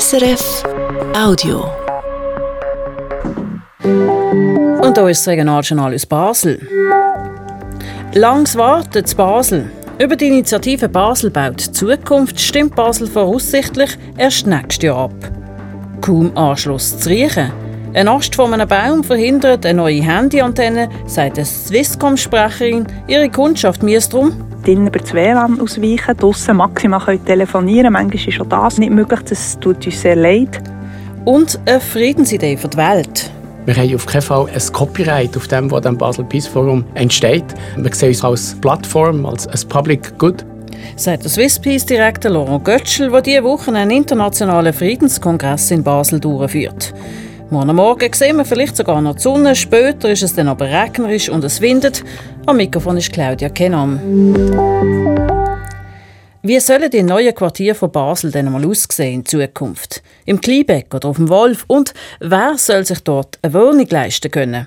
SRF Audio. Und da ist das Regionaljournal aus Basel. Langs wartet in Basel. Über die Initiative Basel baut Zukunft stimmt Basel voraussichtlich erst nächstes Jahr ab. Kaum Anschluss zu riechen. Ein Ast von einem Baum verhindert eine neue Handyantenne, sagt eine Swisscom-Sprecherin. Ihre Kundschaft müsse darum drinnen über das WLAN ausweichen, draussen maximal können telefonieren Manchmal ist auch das nicht möglich, das tut uns sehr leid. Und eine Friedensidee für die Welt. Wir haben auf keinen Fall ein Copyright auf dem, was am Basel Peace Forum entsteht. Wir sehen uns als Plattform, als, als Public Good. Sagt der Swiss Peace Direktor Laurent Götschel, der diese Woche einen internationalen Friedenskongress in Basel durchführt. Morgen Morgen sehen wir vielleicht sogar noch die Sonne, später ist es dann aber regnerisch und es windet. Am Mikrofon ist Claudia Kenam. Wie sollen die neuen Quartiere von Basel denn einmal aussehen in Zukunft? Im Kleinbeck oder auf dem Wolf? Und wer soll sich dort eine Wohnung leisten können?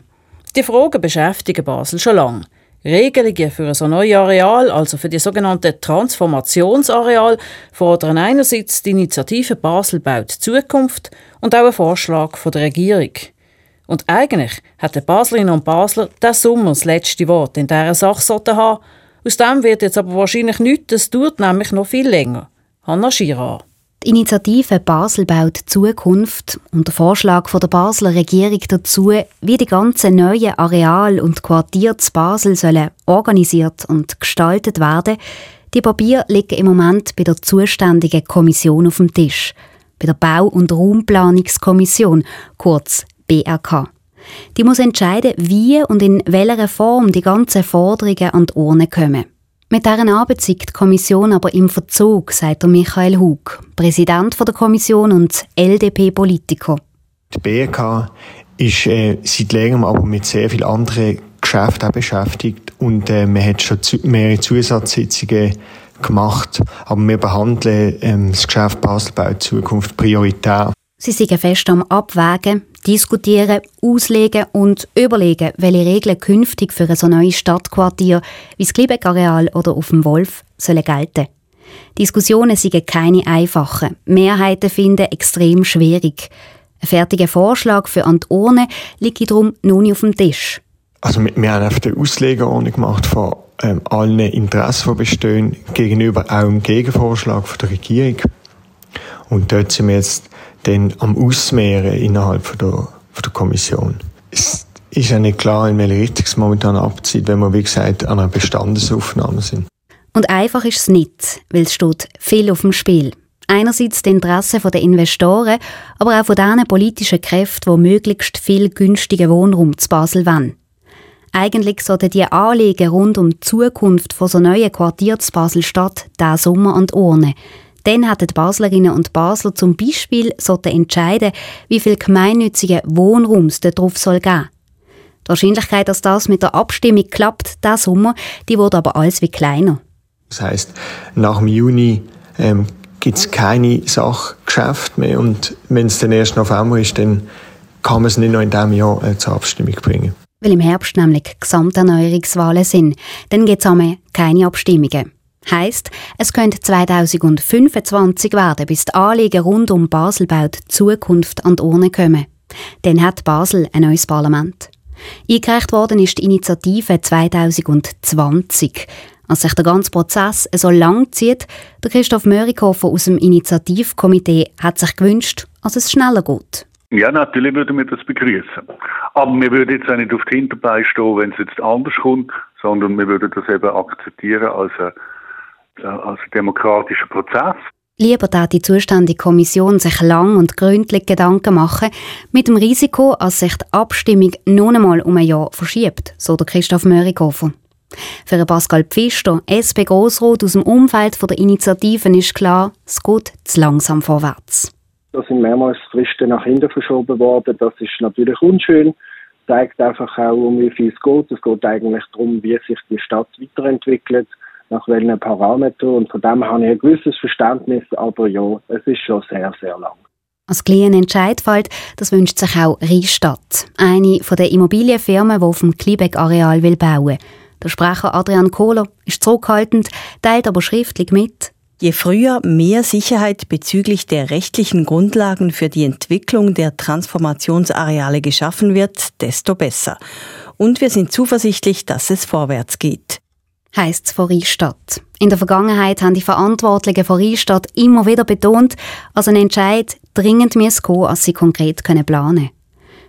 Die Fragen beschäftigen Basel schon lange. Regelungen für so neue Areal, also für die sogenannte Transformationsareal, fordern einerseits die Initiative Basel baut Zukunft und auch ein Vorschlag von der Regierung. Und eigentlich hätten Baslerinnen und Basler das Sommer das letzte Wort in dieser Sache haben. Aus dem wird jetzt aber wahrscheinlich nichts, das dauert nämlich noch viel länger. Hanna Schira. Die Initiative Basel baut Zukunft und der Vorschlag von der Basler Regierung dazu, wie die ganzen neuen Areal und Quartiere zu Basel sollen organisiert und gestaltet werden, die Papier liegen im Moment bei der zuständigen Kommission auf dem Tisch, bei der Bau- und Raumplanungskommission, kurz BRK. Die muss entscheiden, wie und in welcher Form die ganzen Forderungen an die Urne kommen. Mit deren Arbeit sieht die Kommission aber im Verzug, sagt Michael Hug, Präsident der Kommission und LDP-Politiker. Die BRK ist äh, seit längerem aber mit sehr vielen anderen Geschäften beschäftigt und äh, man hat schon zu, mehrere Zusatzsitzungen gemacht, aber wir behandeln ähm, das Geschäft Baselbau Zukunft prioritär. Sie sind fest am Abwägen, diskutieren, auslegen und überlegen, welche Regeln künftig für ein so neues Stadtquartier wie das Kliebeck-Areal oder auf dem Wolf sollen gelten. Diskussionen sind keine einfachen. Mehrheiten finden extrem schwierig. Ein fertiger Vorschlag für an Urne liegt darum noch nicht auf dem Tisch. Also wir, wir haben einfach eine Auslegeordnung gemacht von ähm, allen Interessen, die bestehen, gegenüber auch dem Gegenvorschlag von der Regierung. Und dort sind wir jetzt dann am Ausmehren innerhalb von der, von der Kommission. Es ist ja nicht klar, in welche Richtung es momentan abzieht, wenn wir, wie gesagt, an einer Bestandesaufnahme sind. Und einfach ist es nicht, weil es steht viel auf dem Spiel. Einerseits die Interessen der Investoren, aber auch von den politischen Kräften, die möglichst viel günstigen Wohnraum zu Basel wollen. Eigentlich sollten die Anliegen rund um die Zukunft von so neuen Quartier zu Basel-Stadt diesen Sommer an die Urne. Dann hätten die Baslerinnen und Basler zum Beispiel entscheiden wie viel gemeinnützige Wohnraum es darauf soll geben. Die Wahrscheinlichkeit, dass das mit der Abstimmung klappt, diesen Sommer, die wurde aber alles wie kleiner. Das heißt, nach dem Juni ähm, gibt es keine Sachgeschäfte mehr und wenn es dann erst November ist, dann kann man es nicht noch in diesem Jahr äh, zur Abstimmung bringen. Weil im Herbst nämlich Gesamterneuerungswahlen sind, dann gibt es keine Abstimmungen. Heißt, es könnte 2025 werden, bis die Anliegen rund um Basel baut Zukunft an die Urne kommen. Dann hat Basel ein neues Parlament. Eingereicht worden ist die Initiative 2020. Als sich der ganze Prozess so lang zieht, der Christoph Mörikhofer aus dem Initiativkomitee hat sich gewünscht, dass es schneller geht. Ja, natürlich würden wir das begrüßen. Aber wir würden jetzt auch nicht auf die Hinterbeine stehen, wenn es jetzt anders kommt, sondern wir würden das eben akzeptieren als eine als demokratischer Prozess. Lieber da die zuständige Kommission sich lang und gründlich Gedanken machen, mit dem Risiko, dass sich die Abstimmung noch einmal um ein Jahr verschiebt, so der Christoph Mörikofer. Für Pascal Pfister, SP Grossrot aus dem Umfeld der Initiativen, ist klar, es geht zu langsam vorwärts. Da sind mehrmals Fristen nach hinten verschoben worden. Das ist natürlich unschön. Zeigt einfach auch, um wie viel es geht. Es geht eigentlich darum, wie sich die Stadt weiterentwickelt nach welchen Parametern. Und von dem habe ich ein gewisses Verständnis, aber ja, es ist schon sehr, sehr lang. Als kleiner Entscheid fällt, das wünscht sich auch Riestadt, eine der Immobilienfirmen, die auf dem Kliebeck-Areal bauen will. Der Sprecher Adrian Kohler ist zurückhaltend, teilt aber schriftlich mit, Je früher mehr Sicherheit bezüglich der rechtlichen Grundlagen für die Entwicklung der Transformationsareale geschaffen wird, desto besser. Und wir sind zuversichtlich, dass es vorwärts geht. Heißt es von. In der Vergangenheit haben die Verantwortlichen von Rheinstadt immer wieder betont, als ein Entscheid dringend muss gehen, als sie konkret planen können.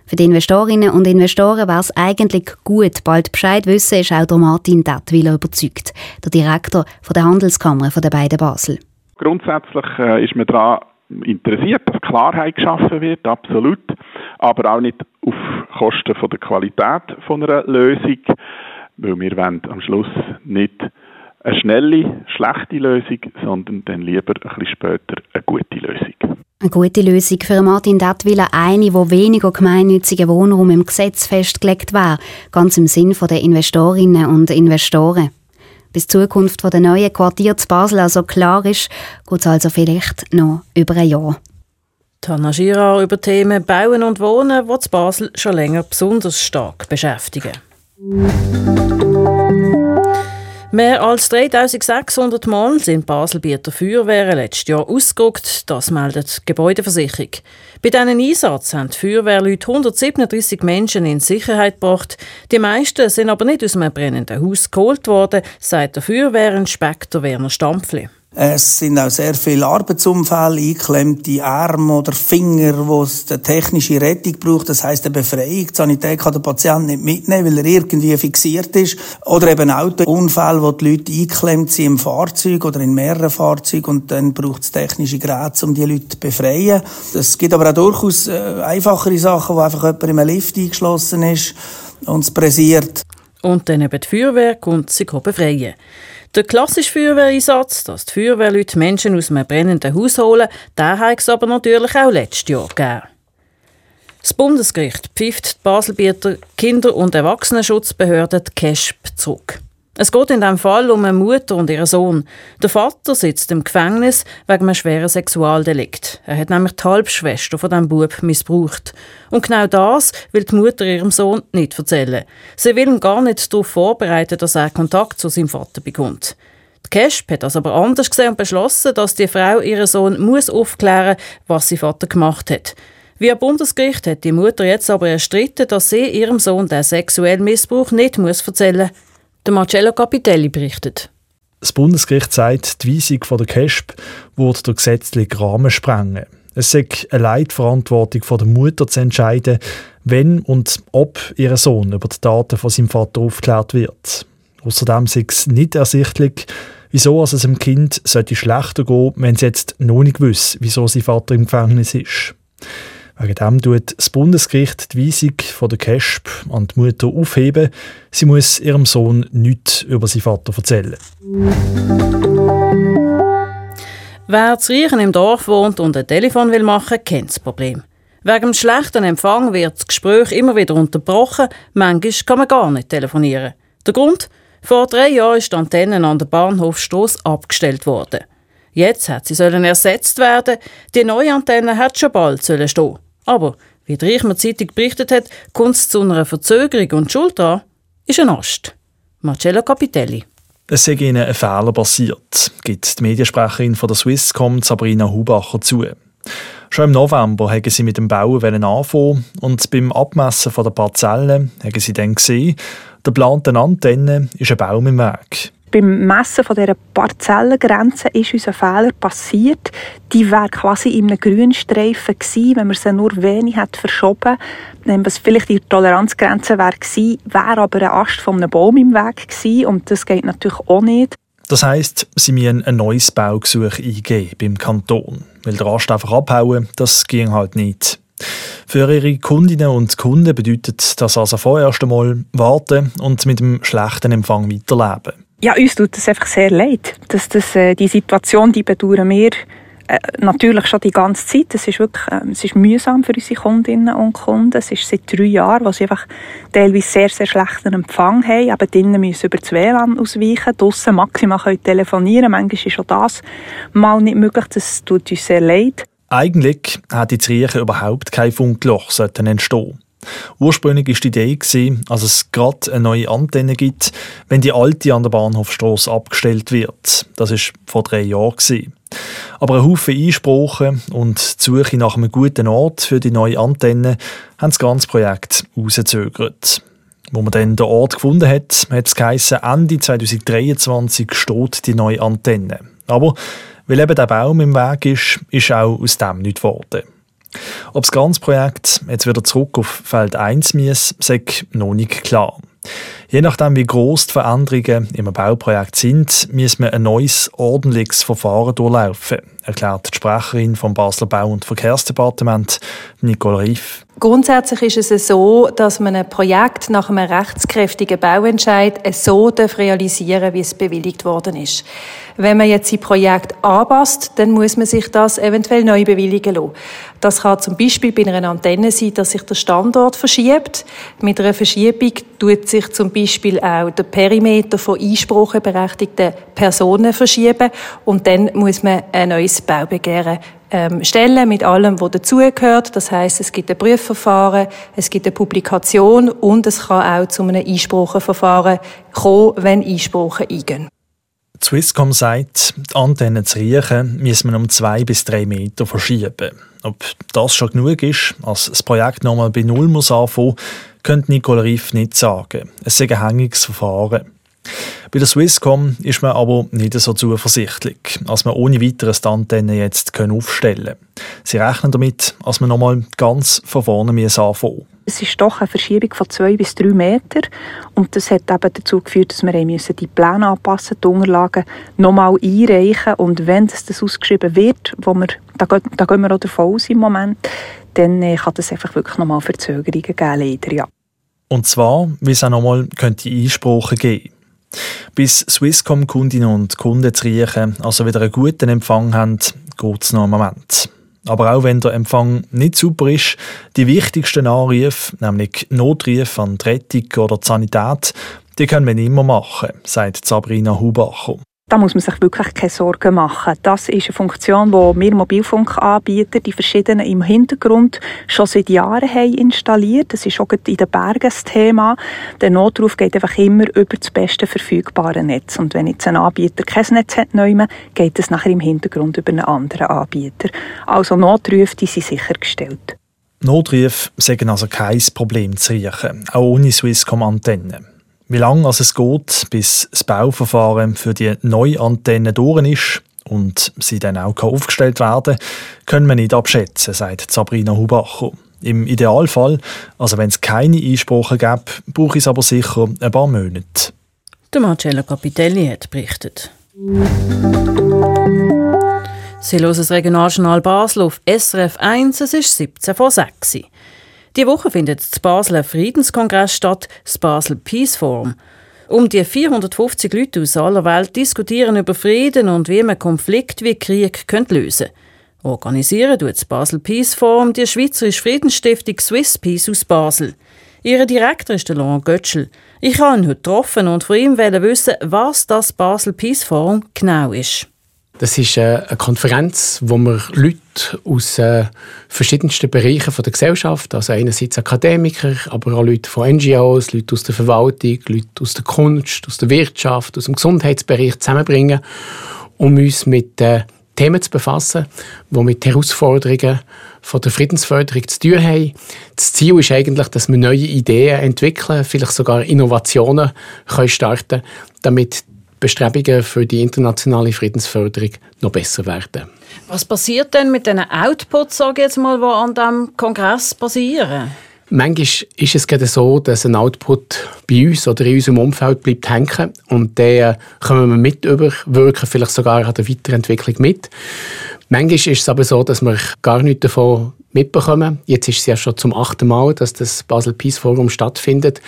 Für die Investorinnen und Investoren wäre es eigentlich gut, bald Bescheid wissen, ist auch der Martin Dettwiller überzeugt, der Direktor von der Handelskammer der beiden Basel. Grundsätzlich äh, ist man daran interessiert, dass Klarheit geschaffen wird, absolut, aber auch nicht auf Kosten von der Qualität von einer Lösung, weil wir wollen am Schluss nicht eine schnelle, schlechte Lösung, sondern dann lieber ein bisschen später eine gute Lösung. Eine gute Lösung für Martin Dattwiller eine, wo weniger gemeinnützige Wohnraum im Gesetz festgelegt wäre, ganz im Sinn der Investorinnen und Investoren. Bis die Zukunft der neuen Quartier zu Basel also klar ist, geht es also vielleicht noch über ein Jahr. Tana Girard über Themen Bauen und Wohnen, die zu Basel schon länger besonders stark beschäftigen. Mehr als 3600 Mal sind Baselbieter Feuerwehren letztes Jahr ausgerückt, das meldet die Gebäudeversicherung. Bei diesen Einsatz haben die Feuerwehrleute 137 Menschen in Sicherheit gebracht. Die meisten sind aber nicht aus einem brennenden Haus geholt worden, sagt der Feuerwehrinspektor Werner Stampfli. Es sind auch sehr viele Arbeitsunfälle, eingeklemmte Arme oder Finger, wo es eine technische Rettung braucht. Das heisst eine Befreiung. Die Sanität kann den Patienten nicht mitnehmen, weil er irgendwie fixiert ist. Oder eben Autounfälle, wo die Leute eingeklemmt sind im Fahrzeug oder in mehreren Fahrzeugen und dann braucht es technische Geräte, um die Leute zu befreien. Es gibt aber auch durchaus äh, einfachere Sachen, wo einfach jemand in einem Lift eingeschlossen ist und es pressiert. Und dann eben die Feuerwehr kommt sich befreien. Der klassische Feuerwehreinsatz, dass die Feuerwehrleute Menschen aus einem brennenden Haus holen, den hat es aber natürlich auch letztes Jahr gegeben. Das Bundesgericht pfifft die Baselbieter Kinder- und Erwachsenenschutzbehörde die KESP zurück. Es geht in diesem Fall um eine Mutter und ihren Sohn. Der Vater sitzt im Gefängnis wegen einem schweren Sexualdelikt. Er hat nämlich die Halbschwester von diesem Bub missbraucht. Und genau das will die Mutter ihrem Sohn nicht erzählen. Sie will ihn gar nicht darauf vorbereiten, dass er Kontakt zu seinem Vater bekommt. Die Kesp hat das aber anders gesehen und beschlossen, dass die Frau ihren Sohn muss aufklären muss, was sein Vater gemacht hat. Wie ein Bundesgericht hat die Mutter jetzt aber erstritten, dass sie ihrem Sohn den sexuellen Missbrauch nicht erzählen muss. Der Marcello Capitelli berichtet. Das Bundesgericht sagt, die Weisung der KESP würde der gesetzliche Rahmen sprengen. Es sei eine Leitverantwortung der Mutter zu entscheiden, wenn und ob ihr Sohn über die Daten von seinem Vater aufgeklärt wird. Außerdem sei es nicht ersichtlich, wieso es dem Kind sollte schlechter gehen, wenn es jetzt noch nicht wüsste, wieso sein Vater im Gefängnis ist. Wegen dem tut das Bundesgericht die Weisung von der KESP an die Mutter aufheben. Sie muss ihrem Sohn nichts über seinen Vater erzählen. Wer zu Riechen im Dorf wohnt und ein Telefon will machen, kennt das Problem. Wegen dem schlechten Empfang wird das Gespräch immer wieder unterbrochen. Manchmal kann man gar nicht telefonieren. Der Grund? Vor drei Jahren ist die Antenne an der Bahnhofstrasse abgestellt worden. Jetzt hat sie sollen ersetzt werden. Die neue Antenne hat schon bald sollen stehen. Aber, wie die Reichmer Zeitung berichtet hat, kommt es zu einer Verzögerung und Schuld daran ist ein Ast. Marcello Capitelli. Es sei ihnen ein Fehler passiert, gibt die Mediensprecherin von der Swisscom Sabrina Hubacher zu. Schon im November haben sie mit dem Bauen anfangen und beim Abmessen der Parzellen haben sie dann gesehen, der geplanten Antenne ist ein Baum im Weg. Beim Messen von dieser Parzellengrenze ist uns ein Fehler passiert. Die wäre quasi in einem Grünstreifen gewesen, wenn man sie nur wenig hat verschoben Was vielleicht die Toleranzgrenze wäre gewesen, wäre aber ein Ast von einem Baum im Weg gewesen und das geht natürlich auch nicht. Das heisst, sie müssen ein neues Baugesuch eingeben beim Kanton. Weil der Ast einfach abhauen, das ging halt nicht. Für ihre Kundinnen und Kunden bedeutet das also vorerst einmal warten und mit dem schlechten Empfang weiterleben. Ja, uns tut es einfach sehr leid, dass das, äh, die Situation, die bedauern wir äh, natürlich schon die ganze Zeit. Es ist wirklich äh, es ist mühsam für unsere Kundinnen und Kunden. Es ist seit drei Jahren, wo sie einfach teilweise sehr, sehr schlechten Empfang haben. Aber drinnen müssen über das WLAN ausweichen, draussen maximal können telefonieren. Manchmal ist auch das mal nicht möglich. Das tut uns sehr leid. Eigentlich hätte in Riechen überhaupt kein Funkloch entstehen Ursprünglich war die Idee, dass es gerade eine neue Antenne gibt, wenn die alte an der Bahnhofstrasse abgestellt wird. Das war vor drei Jahren. Aber ein Haufen Einsprachen und die Suche nach einem guten Ort für die neue Antenne haben das ganze Projekt rausgezögert. Wo man dann den Ort gefunden hat, hat es geheißen, Ende 2023 steht die neue Antenne. Aber weil eben der Baum im Weg ist, ist auch aus dem nichts geworden. Ob das ganze Projekt jetzt wieder zurück auf Feld 1 muss, sei noch nicht klar. Je nachdem, wie gross die Veränderungen im Bauprojekt sind, muss man ein neues, ordentliches Verfahren durchlaufen, erklärt die Sprecherin vom Basler Bau- und Verkehrsdepartement, Nicole Riff. Grundsätzlich ist es so, dass man ein Projekt nach einem rechtskräftigen Bauentscheid so realisieren darf, wie es bewilligt worden ist. Wenn man jetzt ein Projekt anpasst, dann muss man sich das eventuell neu bewilligen lassen. Das kann zum Beispiel bei einer Antenne sein, dass sich der Standort verschiebt. Mit einer Verschiebung tut sich zum Beispiel auch der Perimeter von einspracheberechtigten Personen verschieben und dann muss man ein neues Baubegehren ähm, stellen mit allem, was dazugehört. Das heißt, es gibt ein Prüfverfahren, es gibt eine Publikation und es kann auch zu einem Einspracheverfahren kommen, wenn Einsprachen eingehen. Swisscom sagt, die Antennen zu riechen müssen wir um zwei bis drei Meter verschieben. Ob das schon genug ist, als das Projekt nochmal bei Null muss anfangen, könnte Nicole Riff nicht sagen. Es ist ein hängiges Verfahren. Bei der Swisscom ist man aber nicht so zuversichtlich, als man ohne weiteres die Antennen jetzt aufstellen können. Sie rechnen damit, dass man nochmal ganz von vorne anfangen es ist doch eine Verschiebung von zwei bis drei Meter und das hat eben dazu geführt, dass wir die Pläne anpassen, die Unterlagen nochmal einreichen und wenn das, das ausgeschrieben wird, wo wir, da, da gehen wir auch davon aus im Moment, dann äh, kann das einfach wirklich nochmal Verzögerungen geben, leider, ja. Und zwar, wie es auch nochmal könnte Einsprachen geben bis Swisscom-Kundinnen und Kunden zu riechen, also wieder einen guten Empfang haben, geht es noch einen Moment. Aber auch wenn der Empfang nicht super ist, die wichtigsten Anrufe, nämlich Notrufe an die Rettung oder die Sanität, die können wir immer machen, sagt Sabrina Hubacher. Da muss man sich wirklich keine Sorgen machen. Das ist eine Funktion, die wir Mobilfunkanbieter, die verschiedenen im Hintergrund schon seit Jahren haben installiert. Das ist auch in den Bergen das Thema. Der Notruf geht einfach immer über das beste verfügbare Netz. Und wenn jetzt ein Anbieter kein Netz hat, geht es nachher im Hintergrund über einen anderen Anbieter. Also Notrufe, die sind sichergestellt. Notrufe sagen also kein Problem zu riechen, auch ohne Swisscom-Antennen. Wie lange es geht, bis das Bauverfahren für die neue Antenne durch ist und sie dann auch aufgestellt werden können wir nicht abschätzen, sagt Sabrina Hubacher. Im Idealfall, also wenn es keine Einsprache gibt, brauche ich es aber sicher ein paar Monate. Der Marcello Capitelli hat berichtet. Sie hören das Regionaljournal Basel auf SRF 1, es ist 17 vor 6 die Woche findet das Basel Friedenskongress statt, das Basel Peace Forum. Um die 450 Leute aus aller Welt diskutieren über Frieden und wie man Konflikte wie Krieg lösen könnte. Organisieren tut das Basel Peace Forum die Schweizerische Friedensstiftung Swiss Peace aus Basel. Ihr Direktor ist Laurent Götschel. Ich habe ihn heute getroffen und von ihm wissen, was das Basel Peace Forum genau ist. Das ist äh, eine Konferenz, wo wir Leute aus äh, verschiedensten Bereichen der Gesellschaft, also einerseits Akademiker, aber auch Leute von NGOs, Leute aus der Verwaltung, Leute aus der Kunst, aus der Wirtschaft, aus dem Gesundheitsbereich zusammenbringen, um uns mit äh, Themen zu befassen, die mit Herausforderungen von der Friedensförderung zu tun haben. Das Ziel ist eigentlich, dass wir neue Ideen entwickeln, vielleicht sogar Innovationen können starten damit Bestrebungen für die internationale Friedensförderung noch besser werden. Was passiert denn mit den Outputs, sage jetzt mal, die an diesem Kongress passieren? Manchmal ist es gerade so, dass ein Output bei uns oder in unserem Umfeld bleibt hängen und den können wir mit über, wirken vielleicht sogar an der Weiterentwicklung mit. Manchmal ist es aber so, dass wir gar nichts davon mitbekommen. Jetzt ist es ja schon zum achten Mal, dass das Basel Peace Forum stattfindet.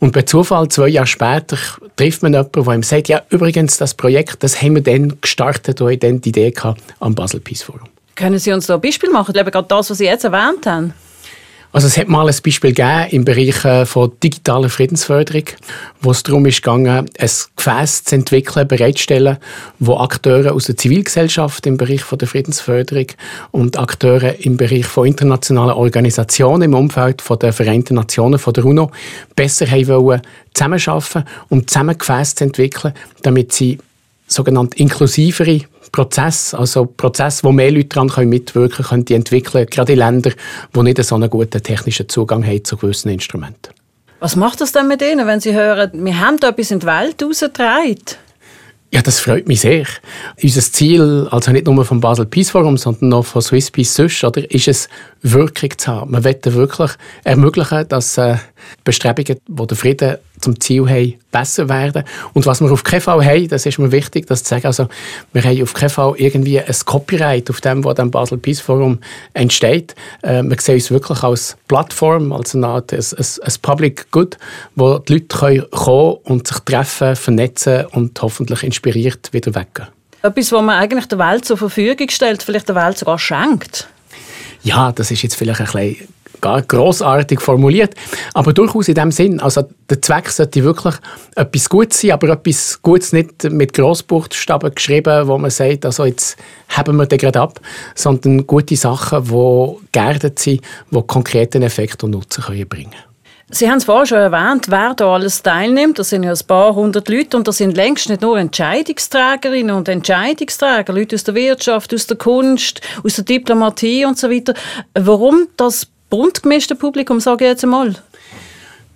Und bei Zufall, zwei Jahre später, trifft man jemanden, der ihm sagt, ja, übrigens, das Projekt, das haben wir dann gestartet, wo ich dann die Idee hatte am Basel Peace Forum. Können Sie uns da ein Beispiel machen, eben gerade das, was Sie jetzt erwähnt haben? Also es hat mal ein Beispiel gegeben im Bereich äh, von digitaler Friedensförderung, wo es darum ist gegangen, ein Gefäß zu entwickeln, bereitstellen, wo Akteure aus der Zivilgesellschaft im Bereich von der Friedensförderung und Akteure im Bereich von internationalen Organisationen im Umfeld von der Vereinten Nationen, von der UNO, besser haben wollen zusammenarbeiten, um zusammen Gefäße zu entwickeln, damit sie sogenannte inklusivere Prozess, also Prozess, wo mehr Leute daran mitwirken können, die entwickeln, gerade in Ländern, die nicht so einen guten technischen Zugang haben zu gewissen Instrumenten. Was macht das denn mit Ihnen, wenn Sie hören, wir haben da etwas in die Welt rausgetragen? Ja, das freut mich sehr. Unser Ziel, also nicht nur vom Basel Peace Forum, sondern auch von Swiss Peace sonst, oder, ist es, Wirkung zu haben. Wir wollen wirklich ermöglichen, dass äh, Bestrebungen, die den Frieden zum Ziel haben, besser werden. Und was wir auf keinen Fall haben, das ist mir wichtig, das zu sagen, also wir haben auf keinen Fall irgendwie ein Copyright auf dem, was dem Basel Peace Forum entsteht. Äh, wir sehen uns wirklich als Plattform, als eine Art ein, ein, ein Public Good, wo die Leute können kommen und sich treffen, vernetzen und hoffentlich inspiriert wieder weggehen. Etwas, was man eigentlich der Welt zur Verfügung stellt, vielleicht der Welt sogar schenkt. Ja, das ist jetzt vielleicht ein bisschen gar grossartig formuliert, aber durchaus in dem Sinn. Also der Zweck sollte wirklich etwas Gutes sein, aber etwas Gutes nicht mit Grossbuchstaben geschrieben, wo man sagt, also jetzt haben wir den gerade ab, sondern gute Sachen, die geerdet sind, die konkreten Effekt und Nutzen können bringen. Sie haben es vorhin schon erwähnt, wer da alles teilnimmt. Das sind ja ein paar hundert Leute und das sind längst nicht nur Entscheidungsträgerinnen und Entscheidungsträger, Leute aus der Wirtschaft, aus der Kunst, aus der Diplomatie und so weiter. Warum das bunt gemischte Publikum, sage ich jetzt einmal?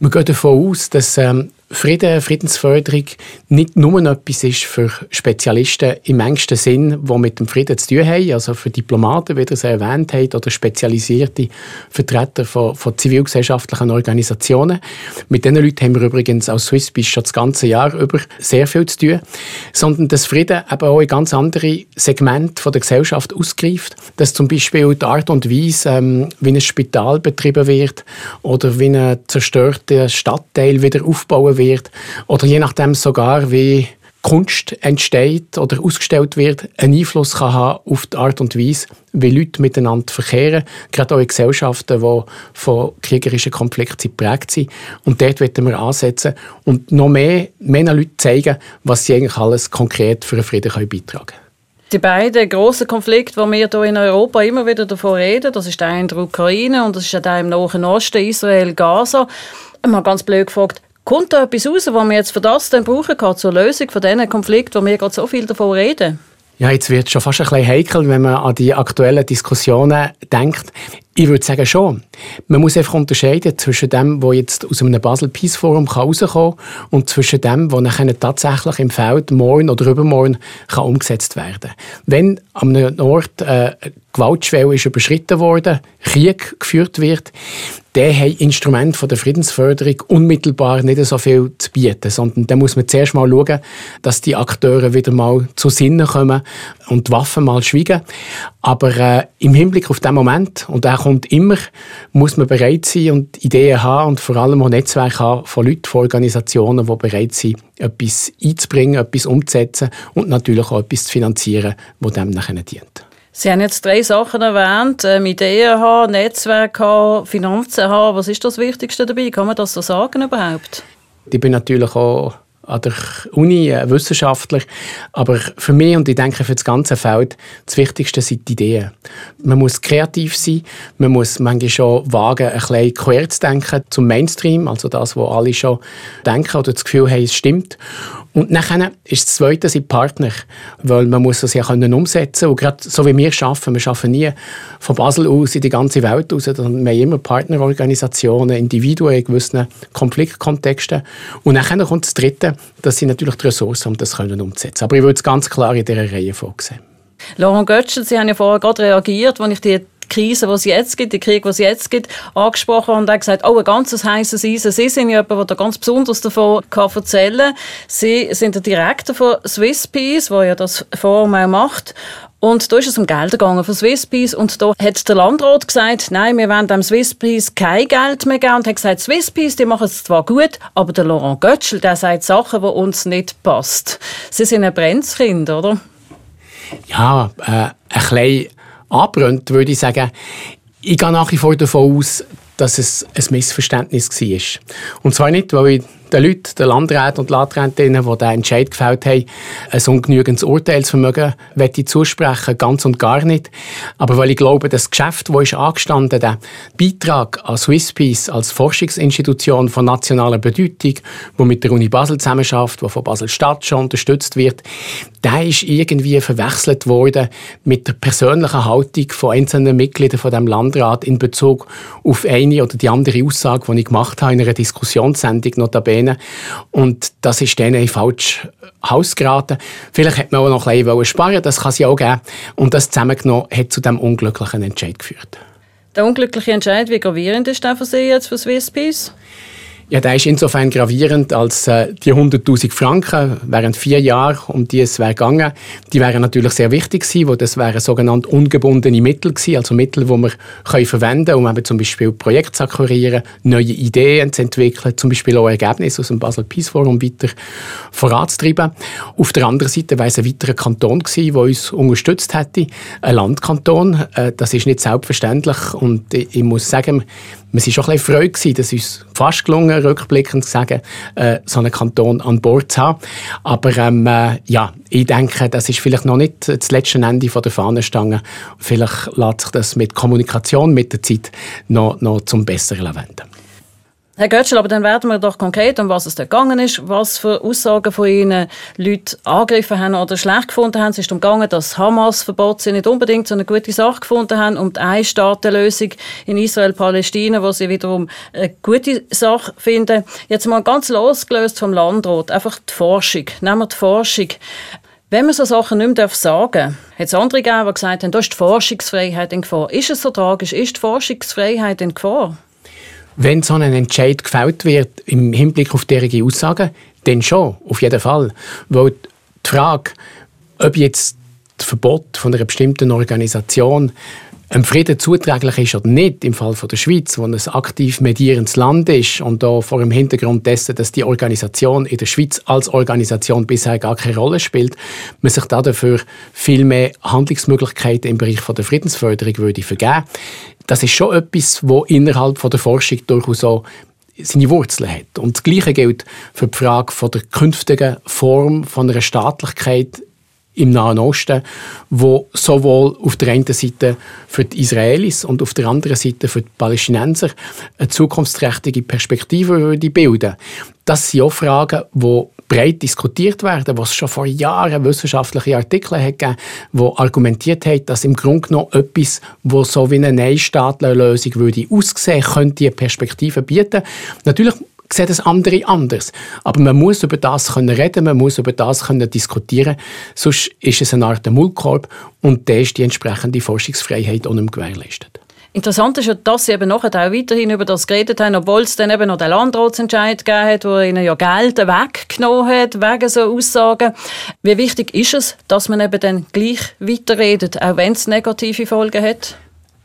Wir gehen davon aus, dass ähm, Frieden, Friedensförderung nicht nur etwas ist für Spezialisten im engsten Sinn, die mit dem Frieden zu tun haben, also für Diplomaten, wie ihr es erwähnt habt, oder spezialisierte Vertreter von, von zivilgesellschaftlichen Organisationen. Mit diesen Leuten haben wir übrigens als Swissbiz schon das ganze Jahr über sehr viel zu tun, sondern dass Frieden eben auch in ganz andere Segmente der Gesellschaft ausgreift, dass zum Beispiel die Art und Weise, ähm, wie ein Spital betrieben wird oder wie ein zerstörter Stadtteil wieder wird oder je nachdem sogar, wie Kunst entsteht oder ausgestellt wird, einen Einfluss kann haben auf die Art und Weise, wie Leute miteinander verkehren, gerade auch in Gesellschaften, die von kriegerischen Konflikten geprägt sind. Und dort wollen wir ansetzen und noch mehr, mehr Leute zeigen, was sie eigentlich alles konkret für den Frieden beitragen können. Die beiden grossen Konflikte, die wir hier in Europa immer wieder davon reden, das ist der in der Ukraine und das ist der im Nahen Osten, Israel, Gaza. Mal ganz blöd gefragt, Kommt da etwas raus, was man jetzt für das dann brauchen kann, zur Lösung von diesen Konflikten, wo wir gerade so viel davon reden? Ja, jetzt wird es schon fast ein bisschen heikel, wenn man an die aktuellen Diskussionen denkt. Ich würde sagen schon. Man muss einfach unterscheiden zwischen dem, was jetzt aus einem Basel Peace Forum herauskommen kann und zwischen dem, was nachher tatsächlich im Feld morgen oder übermorgen kann umgesetzt werden kann. Wenn an einem Ort äh, Gewaltschwelle ist überschritten worden, Krieg geführt wird, der hat Instrumente der Friedensförderung unmittelbar nicht so viel zu bieten, sondern da muss man zuerst mal schauen, dass die Akteure wieder mal zu Sinnen kommen und die Waffen mal schweigen. Aber äh, im Hinblick auf den Moment, und der kommt immer, muss man bereit sein und Ideen haben und vor allem auch Netzwerke haben von Leuten, von Organisationen, die bereit sind, etwas einzubringen, etwas umzusetzen und natürlich auch etwas zu finanzieren, das dem nachher dient. Sie haben jetzt drei Sachen erwähnt, ähm, Ideen haben, Netzwerk haben, Finanzen haben. Was ist das Wichtigste dabei? Kann man das so sagen überhaupt? Ich bin natürlich auch an der Uni äh, Wissenschaftler, aber für mich und ich denke für das ganze Feld, das Wichtigste sind die Ideen. Man muss kreativ sein, man muss manchmal schon wagen, ein bisschen quer zu denken zum Mainstream, also das, was alle schon denken oder das Gefühl haben, es stimmt. Und nachher ist das Zweite sind Partner, weil man muss das ja können umsetzen und gerade so wie wir arbeiten, wir arbeiten nie von Basel aus in die ganze Welt aus, wir haben immer Partnerorganisationen, Individuen in gewissen Konfliktkontexten und nachher kommt das Dritte, das sind natürlich die Ressourcen, um das können umzusetzen. Aber ich würde es ganz klar in dieser Reihe vorgesehen. Laurent Götschel, Sie haben ja vorher gerade reagiert, als ich die Krise, die es jetzt gibt, den Krieg, den es jetzt gibt, angesprochen und er gesagt, oh, ein ganz heißes Eisen. Sie sind ja jemand, der ganz besonders davon kann erzählen kann. Sie sind der Direktor von Swiss Peace, der ja das Forum auch macht. Und da ist es um Geld gegangen für Swisspeace und da hat der Landrat gesagt, nein, wir wollen dem Swisspeace kein Geld mehr geben und hat gesagt, Swisspeace, die machen es zwar gut, aber der Laurent Götschel, der sagt Sachen, die uns nicht passen. Sie sind ein Brennskind, oder? Ja, äh, ein bisschen angebrannt, würde ich sagen. Ich gehe nach wie vor davon aus, dass es ein Missverständnis war. Und zwar nicht, weil ich den Leuten, den Landräten und Landrätinnen, die diesen Entscheid gefällt haben, ein ungenügendes Urteilsvermögen ich zusprechen, ganz und gar nicht. Aber weil ich glaube, das Geschäft, das ist angestanden, der Beitrag an Swisspeace als Forschungsinstitution von nationaler Bedeutung, wo mit der Uni Basel zusammenarbeitet, wo von Basel Stadt schon unterstützt wird, der ist irgendwie verwechselt worden mit der persönlichen Haltung von einzelnen Mitgliedern von dem Landrat in Bezug auf eine oder die andere Aussage, die ich gemacht habe in einer Diskussionssendung notabene. Und das ist denen falsch Haus geraten. Vielleicht hätte man auch noch ein bisschen sparen das kann es ja auch geben. Und das zusammengenommen hat zu diesem unglücklichen Entscheid geführt. Der unglückliche Entscheid, wie gravierend ist der für Sie jetzt für Swiss Peace? Ja, der ist insofern gravierend, als äh, die 100.000 Franken während vier Jahren, um die es wäre gegangen, die wären natürlich sehr wichtig gewesen, weil das wären sogenannte ungebundene Mittel gewesen, also Mittel, die wir können verwenden um eben zum Beispiel Projekte zu akquirieren, neue Ideen zu entwickeln, zum Beispiel auch Ergebnisse aus dem Basel Peace Forum weiter voranzutreiben. Auf der anderen Seite wäre es ein weiterer Kanton gewesen, der uns unterstützt hätte, ein Landkanton. Äh, das ist nicht selbstverständlich und ich, ich muss sagen, wir waren schon ein bisschen freut, gewesen, dass es uns fast gelungen, rückblickend zu sagen, äh, so einen Kanton an Bord zu haben. Aber ähm, äh, ja, ich denke, das ist vielleicht noch nicht das letzte Ende der Fahnenstange. Vielleicht lässt sich das mit Kommunikation mit der Zeit noch, noch zum Besseren wenden. Herr Götschel, aber dann werden wir doch konkret, um was es da gegangen ist, was für Aussagen von Ihnen Leute angegriffen haben oder schlecht gefunden haben. Es ist darum gegangen, dass Hamas-Verbot sie nicht unbedingt so eine gute Sache gefunden haben und die Ein-Staaten-Lösung in Israel-Palästina, wo sie wiederum eine gute Sache finden. Jetzt mal ganz losgelöst vom Landrat, einfach die Forschung. Nehmen wir die Forschung. Wenn man so Sachen nicht mehr sagen darf, hat es andere gegeben, die gesagt haben, da ist die Forschungsfreiheit in Gefahr. Ist es so tragisch? Ist die Forschungsfreiheit in Gefahr? Wenn so ein Entscheid gefällt wird im Hinblick auf derige Aussagen, dann schon, auf jeden Fall. Weil die Frage, ob jetzt das Verbot von einer bestimmten Organisation einem Frieden zuträglich ist oder nicht, im Fall von der Schweiz, wo ein aktiv medierendes Land ist und da vor dem Hintergrund dessen, dass die Organisation in der Schweiz als Organisation bisher gar keine Rolle spielt, man sich dafür viel mehr Handlungsmöglichkeiten im Bereich von der Friedensförderung würde vergeben. Das ist schon etwas, wo innerhalb von der Forschung durchaus auch seine Wurzeln hat. Und das Gleiche gilt für die Frage von der künftigen Form von einer Staatlichkeit im Nahen Osten, wo sowohl auf der einen Seite für die Israelis und auf der anderen Seite für die Palästinenser eine zukunftsträchtige Perspektive würde bilden. Das sind auch Fragen, die breit diskutiert werden, was schon vor Jahren wissenschaftliche Artikel hat gegeben, die argumentiert haben, dass im Grunde genommen etwas, wo so wie eine Neinstaatlerlösung würde aussehen, könnte eine Perspektive bieten. Natürlich sehen das andere anders. Aber man muss über das können reden, man muss über das können diskutieren, sonst ist es eine Art Mullkorb und da ist die entsprechende Forschungsfreiheit auch nicht gewährleistet. Interessant ist ja, dass sie eben nachher auch weiterhin über das geredet haben, obwohl es dann eben noch den Landratsentscheid gegeben hat, wo ihnen ja Geld weggenommen hat wegen so Aussagen. Wie wichtig ist es, dass man eben dann gleich weiterredet, auch wenn es negative Folgen hat?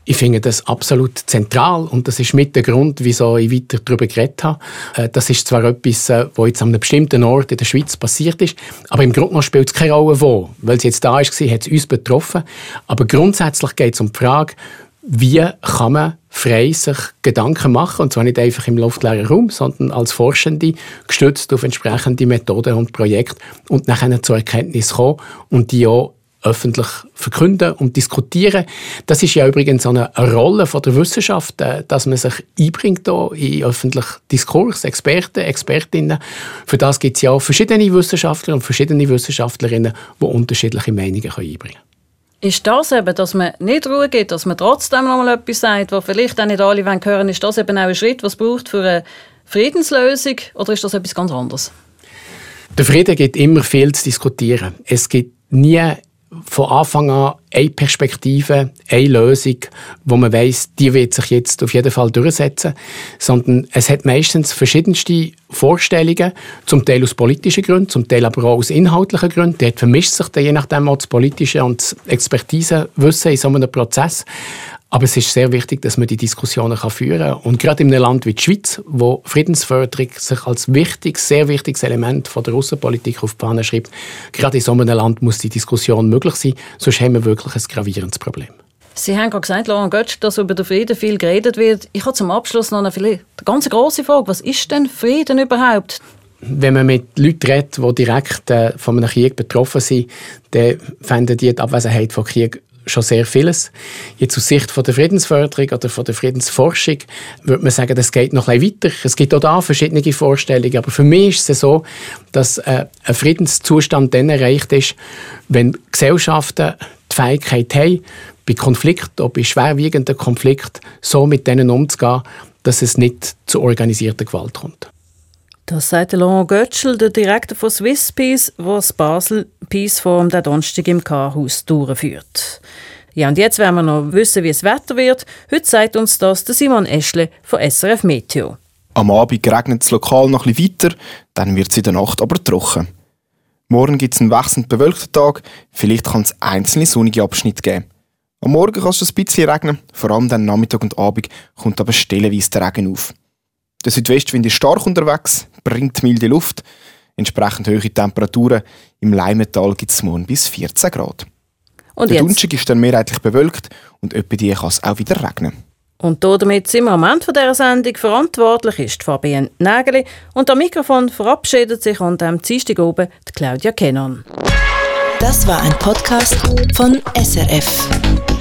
Ich finde das absolut zentral und das ist mit der Grund, wieso ich weiter darüber geredet habe. Äh, das ist zwar etwas, äh, was jetzt an einem bestimmten Ort in der Schweiz passiert ist, aber im Grunde spielt es keine Rolle, wo. Weil es jetzt da war, hat es uns betroffen. Aber grundsätzlich geht es um die Frage, wie kann man frei sich Gedanken machen, und zwar nicht einfach im luftleeren Raum, sondern als Forschende, gestützt auf entsprechende Methoden und Projekte und nachher zur Erkenntnis kommen und die auch öffentlich verkünden und diskutieren. Das ist ja übrigens eine Rolle von der Wissenschaft, äh, dass man sich einbringt in öffentlichen Diskurs, Experten, Expertinnen. Für das gibt es ja auch verschiedene Wissenschaftler und verschiedene Wissenschaftlerinnen, die unterschiedliche Meinungen einbringen können. Ist das eben, dass man nicht Ruhe gibt, dass man trotzdem noch mal etwas sagt, was vielleicht auch nicht alle hören wollen, ist das eben auch ein Schritt, was braucht für eine Friedenslösung oder ist das etwas ganz anderes? Der Frieden gibt immer viel zu diskutieren. Es gibt nie von Anfang an eine Perspektive, eine Lösung, wo man weiß, die wird sich jetzt auf jeden Fall durchsetzen, sondern es hat meistens verschiedenste Vorstellungen, zum Teil aus politischen Gründen, zum Teil aber auch aus inhaltlichen Gründen. Dort vermischt sich dann je nachdem auch das politische und das Expertisewissen in so einem Prozess. Aber es ist sehr wichtig, dass man die Diskussionen führen kann. Und gerade in einem Land wie die Schweiz, wo Friedensförderung sich als wichtiges, sehr wichtiges Element von der Außenpolitik auf die Fahne schreibt, gerade in so einem Land muss die Diskussion möglich sein, sonst haben wir wirklich ein gravierendes Problem. Sie haben gerade gesagt, Laurent Götsch, dass über den Frieden viel geredet wird. Ich habe zum Abschluss noch eine, eine ganz große Frage. Was ist denn Frieden überhaupt? Wenn man mit Leuten redet, die direkt äh, von einem Krieg betroffen sind, dann fänden die die Abwesenheit von Krieg schon sehr vieles. Jetzt aus Sicht von der Friedensförderung oder von der Friedensforschung würde man sagen, das geht noch ein bisschen weiter. Es gibt auch da verschiedene Vorstellungen, aber für mich ist es so, dass äh, ein Friedenszustand dann erreicht ist, wenn Gesellschaften die Fähigkeit haben, bei Konflikten, auch bei schwerwiegenden Konflikten, so mit denen umzugehen, dass es nicht zu organisierter Gewalt kommt. Das sagt Laurent Götschel, der Direktor von Swiss Peace, der das Basel Peace Forum der Donnerstag im K-Haus durchführt. Ja, und jetzt werden wir noch wissen, wie es Wetter wird. Heute sagt uns das der Simon Eschle von SRF Meteo. Am Abend regnet es lokal noch bisschen weiter, dann wird es in der Nacht aber trocken. Morgen gibt es einen wechselnd bewölkten Tag, vielleicht kann es einzelne sonnige Abschnitte geben. Am Morgen kann es ein bisschen regnen, vor allem dann Nachmittag und Abend kommt aber stellenweise der Regen auf. Der Südwestwind ist stark unterwegs, bringt milde Luft. Entsprechend hohe Temperaturen. Im Leimetal gibt es morgen bis 14 Grad. Und der Donnerstag ist dann mehrheitlich bewölkt und etwa die kann es auch wieder regnen. Und damit sind wir am Ende dieser Sendung. Verantwortlich ist Fabienne Nägeli und am Mikrofon verabschiedet sich an diesem Dienstag oben die Claudia Kennon. Das war ein Podcast von SRF.